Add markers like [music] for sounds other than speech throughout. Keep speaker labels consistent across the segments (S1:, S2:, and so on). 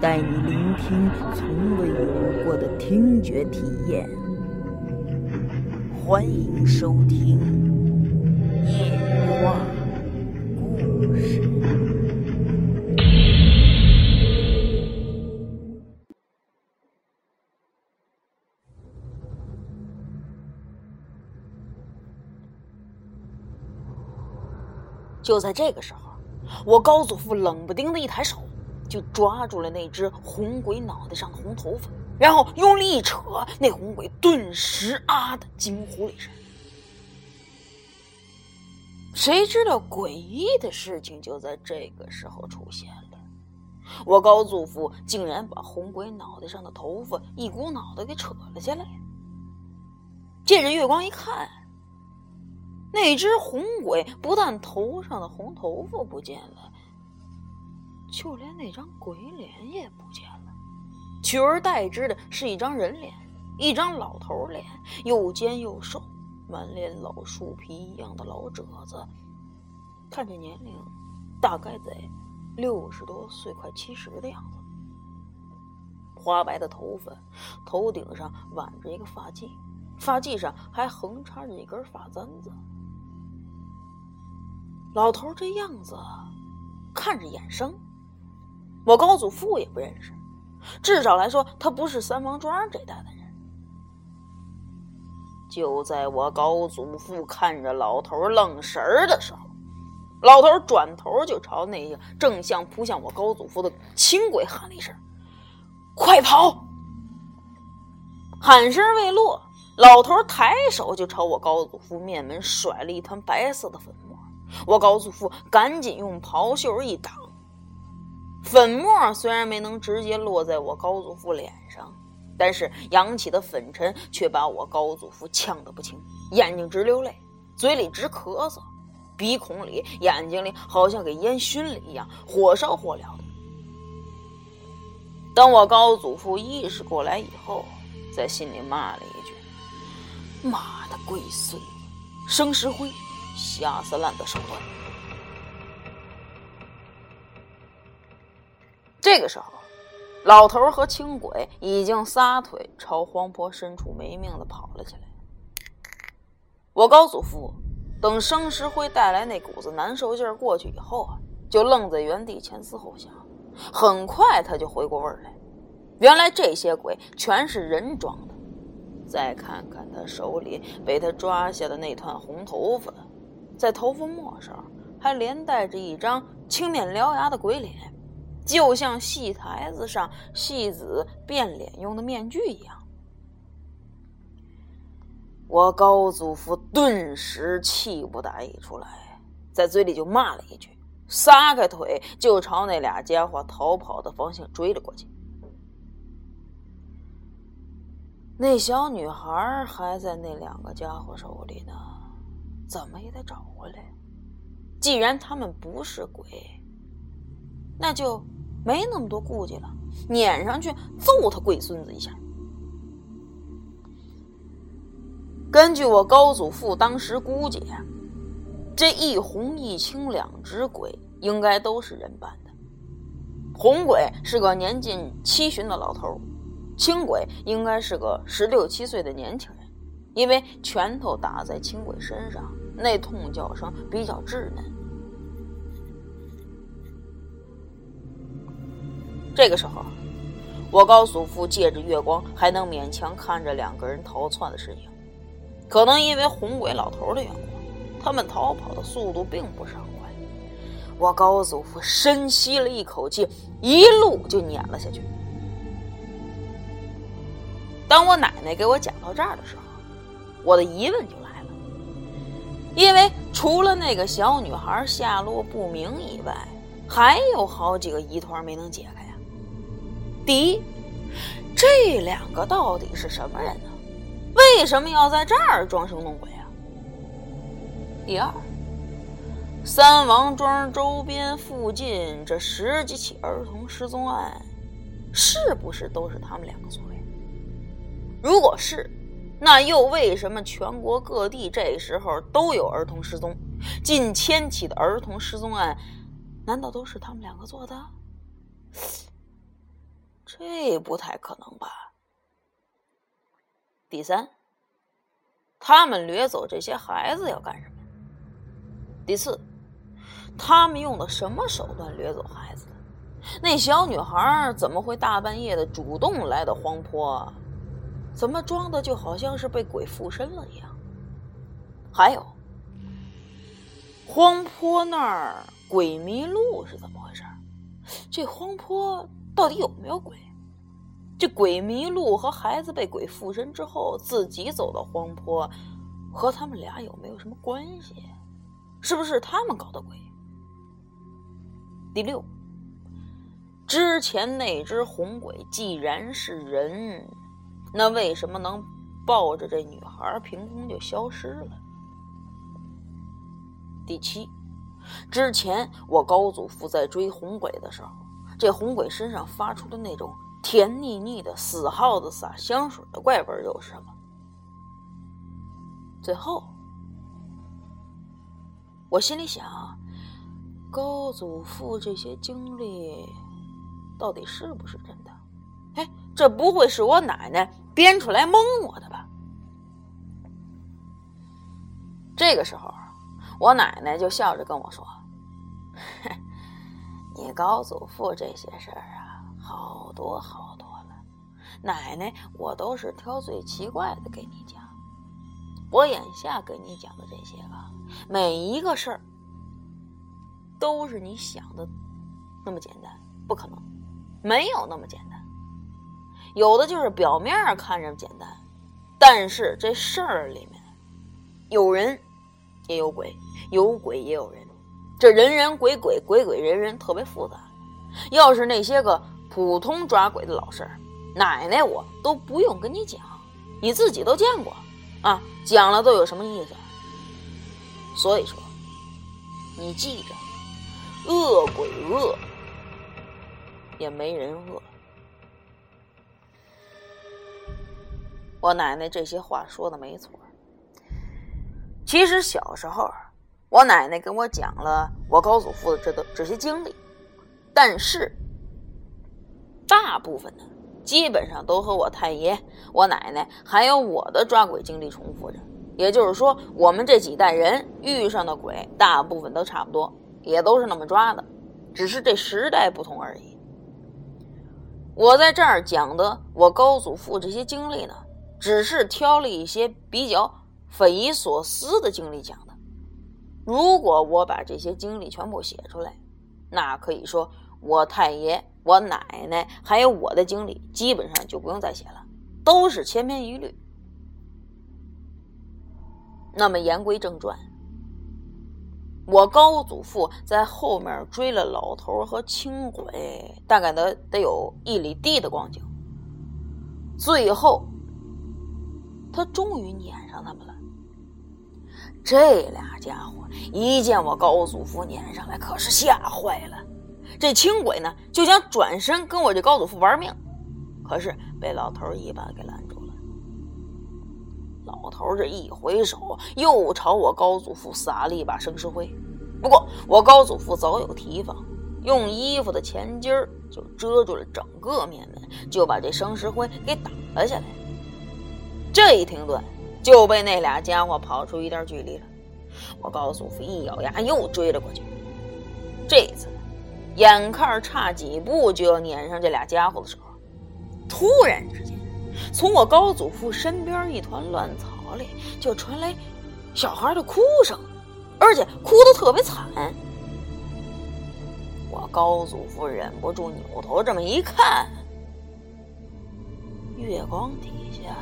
S1: 带你聆听从未有过的听觉体验。欢迎收听《夜话故事》。就在这个时候，我高祖父冷不丁的一抬手，就抓住了那只红鬼脑袋上的红头发。然后用力一扯，那红鬼顿时啊的惊呼了一声。谁知道诡异的事情就在这个时候出现了，我高祖父竟然把红鬼脑袋上的头发一股脑的给扯了下来。借着月光一看，那只红鬼不但头上的红头发不见了，就连那张鬼脸也不见了。取而代之的是一张人脸，一张老头脸，又尖又瘦，满脸老树皮一样的老褶子，看这年龄，大概在六十多岁，快七十的样子。花白的头发，头顶上挽着一个发髻，发髻上还横插着一根发簪子。老头这样子，看着眼生，我高祖父也不认识。至少来说，他不是三王庄这代的人。就在我高祖父看着老头愣神儿的时候，老头转头就朝那个正向扑向我高祖父的轻轨喊了一声：“快跑！”喊声未落，老头抬手就朝我高祖父面门甩了一团白色的粉末。我高祖父赶紧用袍袖一挡。粉末虽然没能直接落在我高祖父脸上，但是扬起的粉尘却把我高祖父呛得不轻，眼睛直流泪，嘴里直咳嗽，鼻孔里、眼睛里好像给烟熏了一样，火烧火燎的。等我高祖父意识过来以后，在心里骂了一句：“妈的龟孙，生石灰，下三滥的手段。”这个时候，老头和青鬼已经撒腿朝荒坡深处没命的跑了起来。我高祖父等生石灰带来那股子难受劲儿过去以后啊，就愣在原地前思后想。很快他就回过味儿来，原来这些鬼全是人装的。再看看他手里被他抓下的那团红头发，在头发末上还连带着一张青面獠牙的鬼脸。就像戏台子上戏子变脸用的面具一样，我高祖父顿时气不打一处来，在嘴里就骂了一句，撒开腿就朝那俩家伙逃跑的方向追了过去。那小女孩还在那两个家伙手里呢，怎么也得找回来。既然他们不是鬼，那就。没那么多顾忌了，撵上去揍他龟孙子一下。根据我高祖父当时估计，这一红一青两只鬼应该都是人扮的。红鬼是个年近七旬的老头，青鬼应该是个十六七岁的年轻人，因为拳头打在青鬼身上，那痛叫声比较稚嫩。这个时候，我高祖父借着月光还能勉强看着两个人逃窜的身影。可能因为红鬼老头的缘故，他们逃跑的速度并不上快。我高祖父深吸了一口气，一路就撵了下去。当我奶奶给我讲到这儿的时候，我的疑问就来了，因为除了那个小女孩下落不明以外，还有好几个疑团没能解开。第一，这两个到底是什么人呢？为什么要在这儿装神弄鬼啊？第二，三王庄周边附近这十几起儿童失踪案，是不是都是他们两个做的？如果是，那又为什么全国各地这时候都有儿童失踪？近千起的儿童失踪案，难道都是他们两个做的？这不太可能吧。第三，他们掠走这些孩子要干什么？第四，他们用的什么手段掠走孩子的？那小女孩怎么会大半夜的主动来到荒坡？怎么装的就好像是被鬼附身了一样？还有，荒坡那儿鬼迷路是怎么回事？这荒坡到底有没有鬼？这鬼迷路和孩子被鬼附身之后自己走到荒坡，和他们俩有没有什么关系？是不是他们搞的鬼？第六，之前那只红鬼既然是人，那为什么能抱着这女孩凭空就消失了？第七，之前我高祖父在追红鬼的时候，这红鬼身上发出的那种。甜腻腻的死耗子撒香水的怪味又是什么？最后，我心里想，高祖父这些经历到底是不是真的？哎，这不会是我奶奶编出来蒙我的吧？这个时候，我奶奶就笑着跟我说：“ [laughs] 你高祖父这些事儿啊。”好多好多了，奶奶，我都是挑最奇怪的给你讲。我眼下给你讲的这些个，每一个事儿都是你想的那么简单，不可能，没有那么简单。有的就是表面看着简单，但是这事儿里面有人也有鬼，有鬼也有人，这人人鬼鬼，鬼鬼人人，特别复杂。要是那些个。普通抓鬼的老事，奶奶我都不用跟你讲，你自己都见过，啊，讲了都有什么意思？所以说，你记着，恶鬼恶，也没人恶。我奶奶这些话说的没错。其实小时候，我奶奶跟我讲了我高祖父的这个这些经历，但是。大部分呢，基本上都和我太爷、我奶奶还有我的抓鬼经历重复着。也就是说，我们这几代人遇上的鬼，大部分都差不多，也都是那么抓的，只是这时代不同而已。我在这儿讲的我高祖父这些经历呢，只是挑了一些比较匪夷所思的经历讲。如果我把这些经历全部写出来，那可以说我太爷。我奶奶还有我的经历，基本上就不用再写了，都是千篇一律。那么言归正传，我高祖父在后面追了老头和轻轨，大概得得有一里地的光景。最后，他终于撵上他们了。这俩家伙一见我高祖父撵上来，可是吓坏了。这轻鬼呢，就想转身跟我这高祖父玩命，可是被老头一把给拦住了。老头这一回手，又朝我高祖父撒了一把生石灰。不过我高祖父早有提防，用衣服的前襟儿就遮住了整个面门，就把这生石灰给打了下来。这一停顿，就被那俩家伙跑出一段距离了。我高祖父一咬牙，又追了过去。这次。眼看差几步就要撵上这俩家伙的时候，突然之间，从我高祖父身边一团乱草里就传来小孩的哭声，而且哭得特别惨。我高祖父忍不住扭头这么一看，月光底下，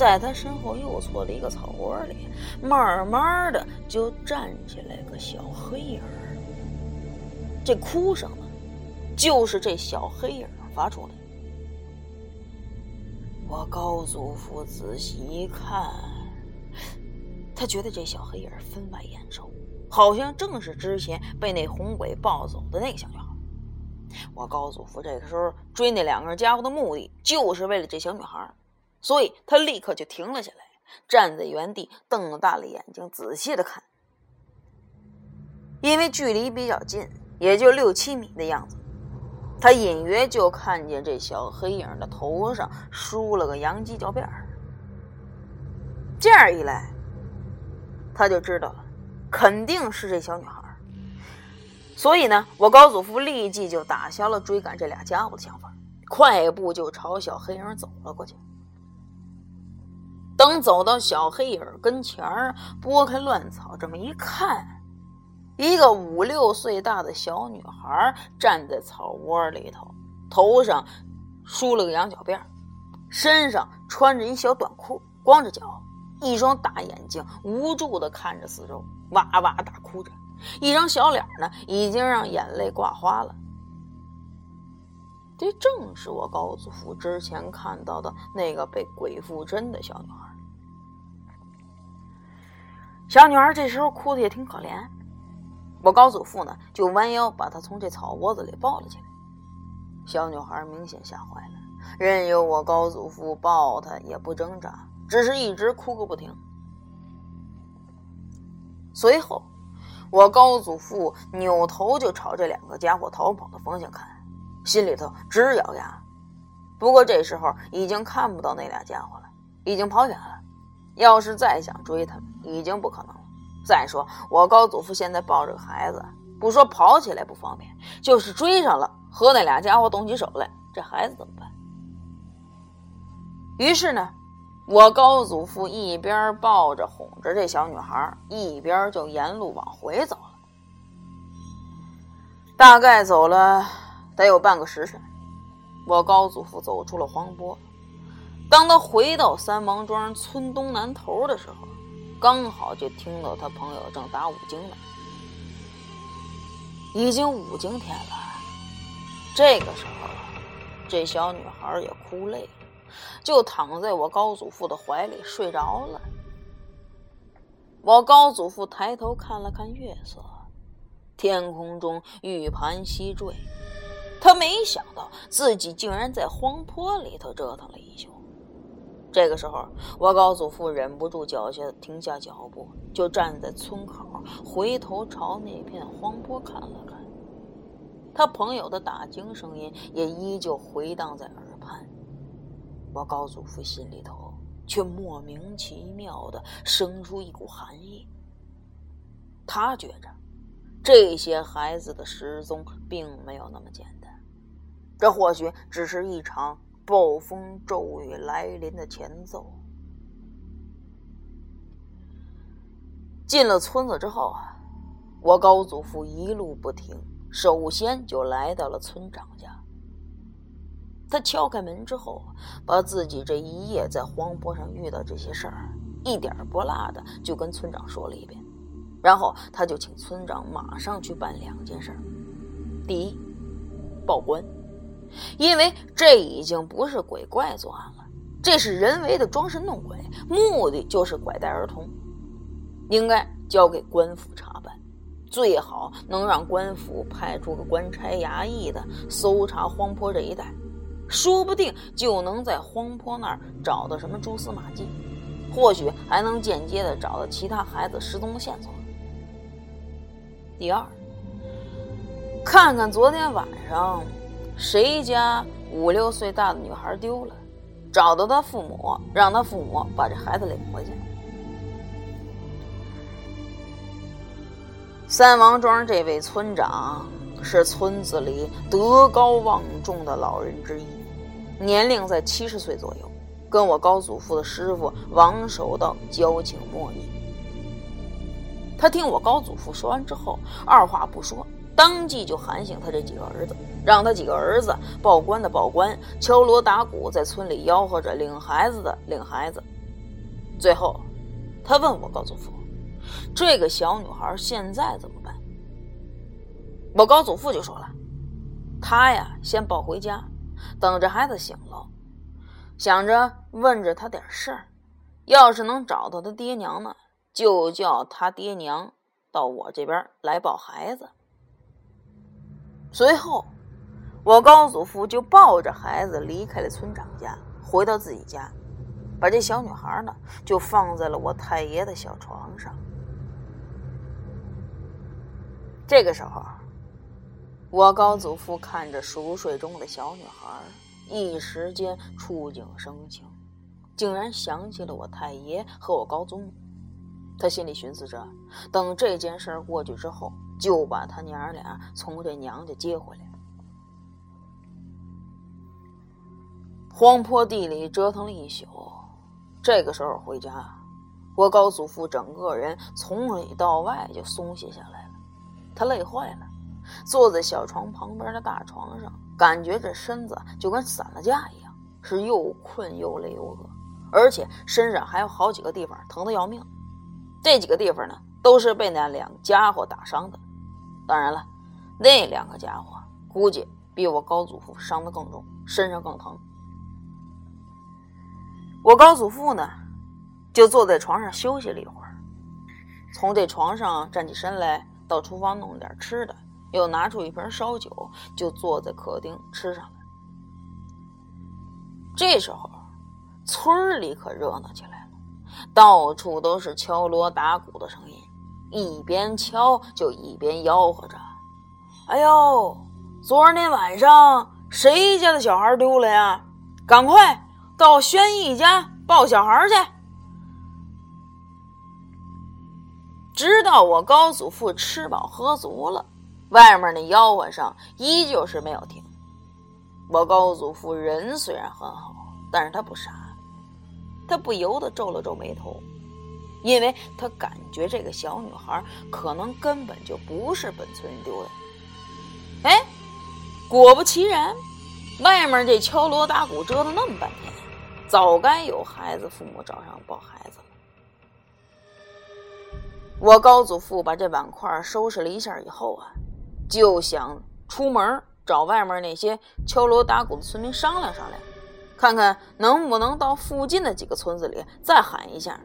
S1: 在他身后右侧的一个草窝里，慢慢的就站起来个小黑影这哭声呢，就是这小黑影发出的。我高祖父仔细一看，他觉得这小黑影分外眼熟，好像正是之前被那红鬼抱走的那个小女孩。我高祖父这个时候追那两个家伙的目的，就是为了这小女孩，所以他立刻就停了下来，站在原地，瞪大了眼睛，仔细的看。因为距离比较近，也就六七米的样子，他隐约就看见这小黑影的头上梳了个洋犄角辫儿。这样一来，他就知道了，肯定是这小女孩。所以呢，我高祖父立即就打消了追赶这俩家伙的想法，快步就朝小黑影走了过去。等走到小黑影跟前儿，拨开乱草，这么一看，一个五六岁大的小女孩站在草窝里头，头上梳了个羊角辫，身上穿着一小短裤，光着脚，一双大眼睛无助的看着四周，哇哇大哭着。一张小脸呢，已经让眼泪挂花了。这正是我高祖父之前看到的那个被鬼附身的小女孩。小女孩这时候哭的也挺可怜，我高祖父呢就弯腰把她从这草窝子里抱了起来。小女孩明显吓坏了，任由我高祖父抱她也不挣扎，只是一直哭个不停。随后。我高祖父扭头就朝这两个家伙逃跑的方向看，心里头直咬牙。不过这时候已经看不到那俩家伙了，已经跑远了。要是再想追他们，已经不可能了。再说我高祖父现在抱着个孩子，不说跑起来不方便，就是追上了，和那俩家伙动起手来，这孩子怎么办？于是呢。我高祖父一边抱着哄着这小女孩，一边就沿路往回走了。大概走了得有半个时辰，我高祖父走出了黄坡。当他回到三王庄村东南头的时候，刚好就听到他朋友正打五更呢。已经五更天了，这个时候，这小女孩也哭累了。就躺在我高祖父的怀里睡着了。我高祖父抬头看了看月色，天空中玉盘西坠。他没想到自己竟然在荒坡里头折腾了一宿。这个时候，我高祖父忍不住脚下停下脚步，就站在村口，回头朝那片荒坡看了看。他朋友的打更声音也依旧回荡在耳畔。我高祖父心里头却莫名其妙的生出一股寒意。他觉着，这些孩子的失踪并没有那么简单，这或许只是一场暴风骤雨来临的前奏。进了村子之后啊，我高祖父一路不停，首先就来到了村长家。他敲开门之后，把自己这一夜在荒坡上遇到这些事儿，一点不落的就跟村长说了一遍。然后他就请村长马上去办两件事：第一，报官，因为这已经不是鬼怪作案了，这是人为的装神弄鬼，目的就是拐带儿童，应该交给官府查办，最好能让官府派出个官差衙役的搜查荒坡这一带。说不定就能在荒坡那儿找到什么蛛丝马迹，或许还能间接的找到其他孩子失踪的线索。第二，看看昨天晚上谁家五六岁大的女孩丢了，找到他父母，让他父母把这孩子领回去。三王庄这位村长是村子里德高望重的老人之一。年龄在七十岁左右，跟我高祖父的师傅王守道交情莫逆。他听我高祖父说完之后，二话不说，当即就喊醒他这几个儿子，让他几个儿子报官的报官，敲锣打鼓在村里吆喝着领孩子的领孩子。最后，他问我高祖父：“这个小女孩现在怎么办？”我高祖父就说了：“他呀，先抱回家。”等着孩子醒了，想着问着他点事儿。要是能找到他爹娘呢，就叫他爹娘到我这边来抱孩子。随后，我高祖父就抱着孩子离开了村长家，回到自己家，把这小女孩呢就放在了我太爷的小床上。这个时候，我高祖父看着熟睡中的小女孩，一时间触景生情。竟然想起了我太爷和我高祖母，他心里寻思着，等这件事过去之后，就把他娘俩从这娘家接回来。荒坡地里折腾了一宿，这个时候回家，我高祖父整个人从里到外就松懈下来了，他累坏了，坐在小床旁边的大床上，感觉这身子就跟散了架一样，是又困又累又饿。而且身上还有好几个地方疼得要命，这几个地方呢，都是被那两家伙打伤的。当然了，那两个家伙估计比我高祖父伤得更重，身上更疼。我高祖父呢，就坐在床上休息了一会儿，从这床上站起身来，到厨房弄点吃的，又拿出一瓶烧酒，就坐在客厅吃上了。这时候。村里可热闹起来了，到处都是敲锣打鼓的声音，一边敲就一边吆喝着：“哎呦，昨天晚上谁家的小孩丢了呀？赶快到轩逸家抱小孩去！”直到我高祖父吃饱喝足了，外面那吆喝声依旧是没有停。我高祖父人虽然很好，但是他不傻。他不由得皱了皱眉头，因为他感觉这个小女孩可能根本就不是本村人丢的。哎，果不其然，外面这敲锣打鼓折腾那么半天，早该有孩子父母找上抱孩子了。我高祖父把这碗筷收拾了一下以后啊，就想出门找外面那些敲锣打鼓的村民商量商量。看看能不能到附近的几个村子里再喊一下。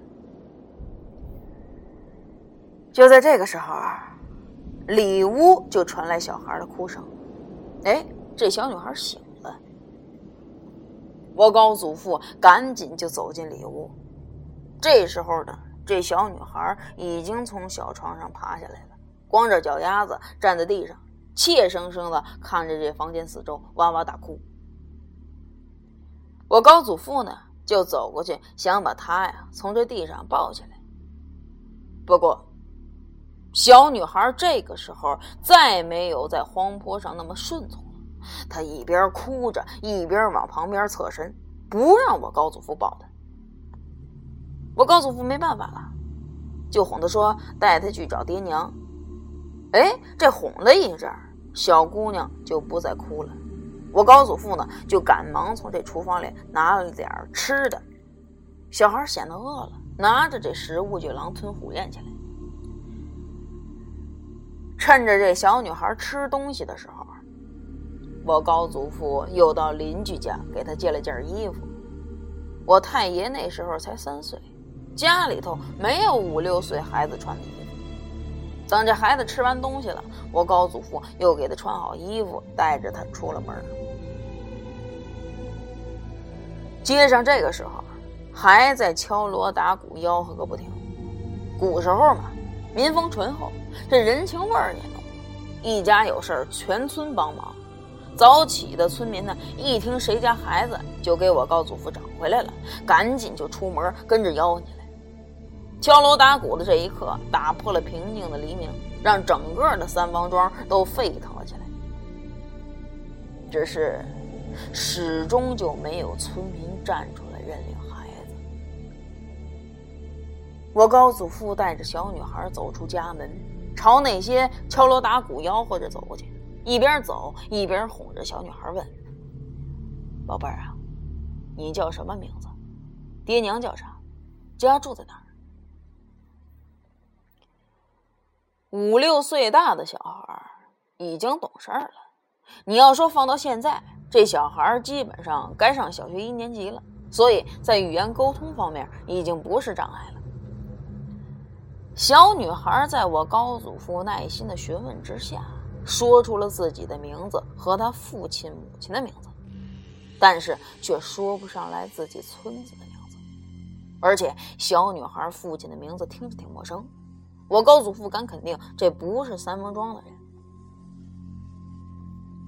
S1: 就在这个时候，里屋就传来小孩的哭声。哎，这小女孩醒了。我高祖父赶紧就走进里屋。这时候呢，这小女孩已经从小床上爬下来了，光着脚丫子站在地上，怯生生的看着这房间四周，哇哇大哭。我高祖父呢，就走过去，想把他呀从这地上抱起来。不过，小女孩这个时候再没有在荒坡上那么顺从了。她一边哭着，一边往旁边侧身，不让我高祖父抱她。我高祖父没办法了，就哄她说：“带她去找爹娘。”哎，这哄了一阵，小姑娘就不再哭了。我高祖父呢，就赶忙从这厨房里拿了点吃的。小孩显得饿了，拿着这食物就狼吞虎咽起来。趁着这小女孩吃东西的时候，我高祖父又到邻居家给她借了件衣服。我太爷那时候才三岁，家里头没有五六岁孩子穿的衣服。等这孩子吃完东西了，我高祖父又给他穿好衣服，带着他出了门。街上这个时候还在敲锣打鼓、吆喝个不停。古时候嘛，民风淳厚，这人情味儿也浓。一家有事儿，全村帮忙。早起的村民呢，一听谁家孩子就给我高祖父找回来了，赶紧就出门跟着吆喝起来。敲锣打鼓的这一刻，打破了平静的黎明，让整个的三王庄都沸腾了起来。只是。始终就没有村民站出我高祖父带着小女孩走出家门，朝那些敲锣打鼓、吆喝着走过去，一边走一边哄着小女孩问：“宝贝儿啊，你叫什么名字？爹娘叫啥？家住在哪儿？”五六岁大的小孩已经懂事了。你要说放到现在，这小孩基本上该上小学一年级了，所以在语言沟通方面已经不是障碍了。小女孩在我高祖父耐心的询问之下，说出了自己的名字和她父亲、母亲的名字，但是却说不上来自己村子的名字。而且小女孩父亲的名字听着挺陌生，我高祖父敢肯定这不是三峰庄的人。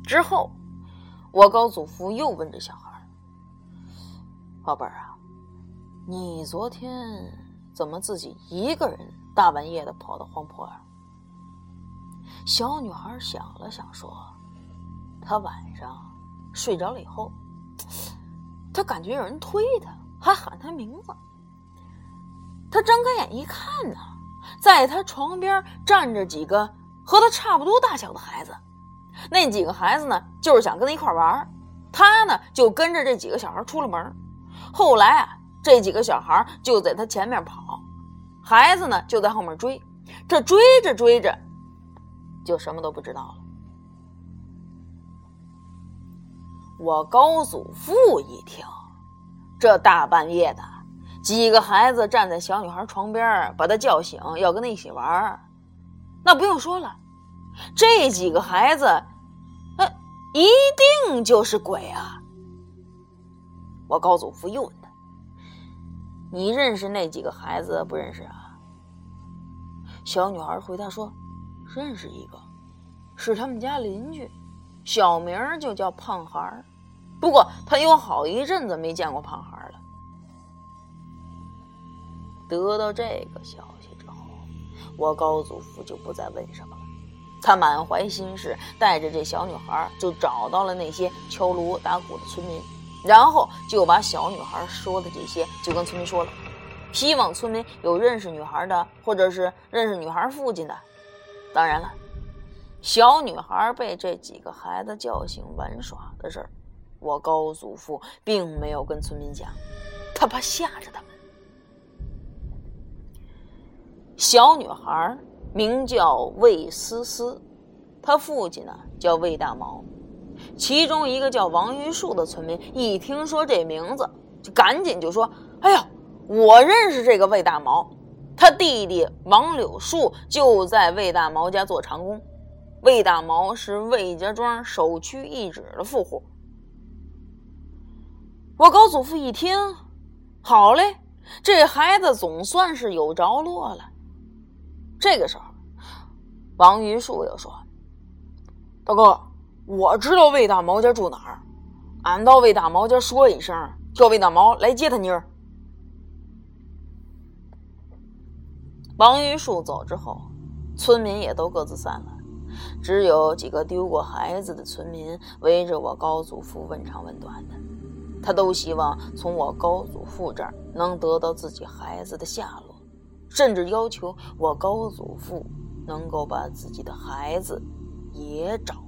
S1: 之后，我高祖父又问这小孩。宝贝儿啊，你昨天怎么自己一个人大半夜的跑到荒坡儿？小女孩想了想说：“她晚上睡着了以后，[tsk] 她感觉有人推她，还喊她名字。她睁开眼一看呢，在她床边站着几个和她差不多大小的孩子。那几个孩子呢，就是想跟她一块玩她呢，就跟着这几个小孩出了门。”后来啊，这几个小孩就在她前面跑，孩子呢就在后面追。这追着追着，就什么都不知道了。我高祖父一听，这大半夜的，几个孩子站在小女孩床边，把她叫醒，要跟她一起玩那不用说了，这几个孩子，呃一定就是鬼啊！我高祖父又：“你认识那几个孩子不认识啊？”小女孩回答说：“认识一个，是他们家邻居，小名就叫胖孩儿。不过他有好一阵子没见过胖孩了。”得到这个消息之后，我高祖父就不再问什么了。他满怀心事，带着这小女孩就找到了那些敲锣打鼓的村民。然后就把小女孩说的这些就跟村民说了，希望村民有认识女孩的，或者是认识女孩父亲的。当然了，小女孩被这几个孩子叫醒玩耍的事儿，我高祖父并没有跟村民讲，他怕吓着他们。小女孩名叫魏思思，她父亲呢叫魏大毛。其中一个叫王玉树的村民一听说这名字，就赶紧就说：“哎呀，我认识这个魏大毛，他弟弟王柳树就在魏大毛家做长工。魏大毛是魏家庄首屈一指的富户。”我高祖父一听，好嘞，这孩子总算是有着落了。这个时候，王玉树又说：“大哥。”我知道魏大毛家住哪儿，俺到魏大毛家说一声，叫魏大毛来接他妮儿。王玉树走之后，村民也都各自散了，只有几个丢过孩子的村民围着我高祖父问长问短的，他都希望从我高祖父这儿能得到自己孩子的下落，甚至要求我高祖父能够把自己的孩子也找。